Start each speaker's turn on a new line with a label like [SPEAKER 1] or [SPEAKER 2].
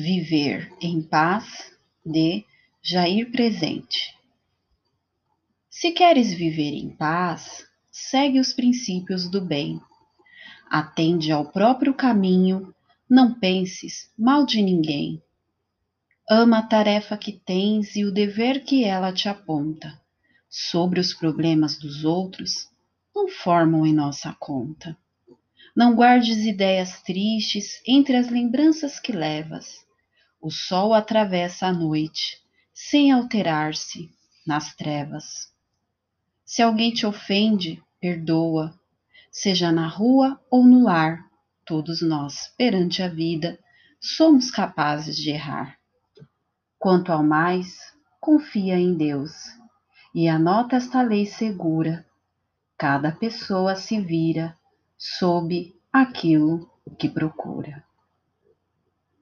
[SPEAKER 1] Viver em Paz, de Jair Presente. Se queres viver em paz, segue os princípios do bem. Atende ao próprio caminho, não penses mal de ninguém. Ama a tarefa que tens e o dever que ela te aponta. Sobre os problemas dos outros, não formam em nossa conta. Não guardes ideias tristes entre as lembranças que levas. O sol atravessa a noite, sem alterar-se nas trevas. Se alguém te ofende, perdoa, seja na rua ou no lar, todos nós, perante a vida, somos capazes de errar. Quanto ao mais, confia em Deus e anota esta lei segura: cada pessoa se vira sob aquilo que procura.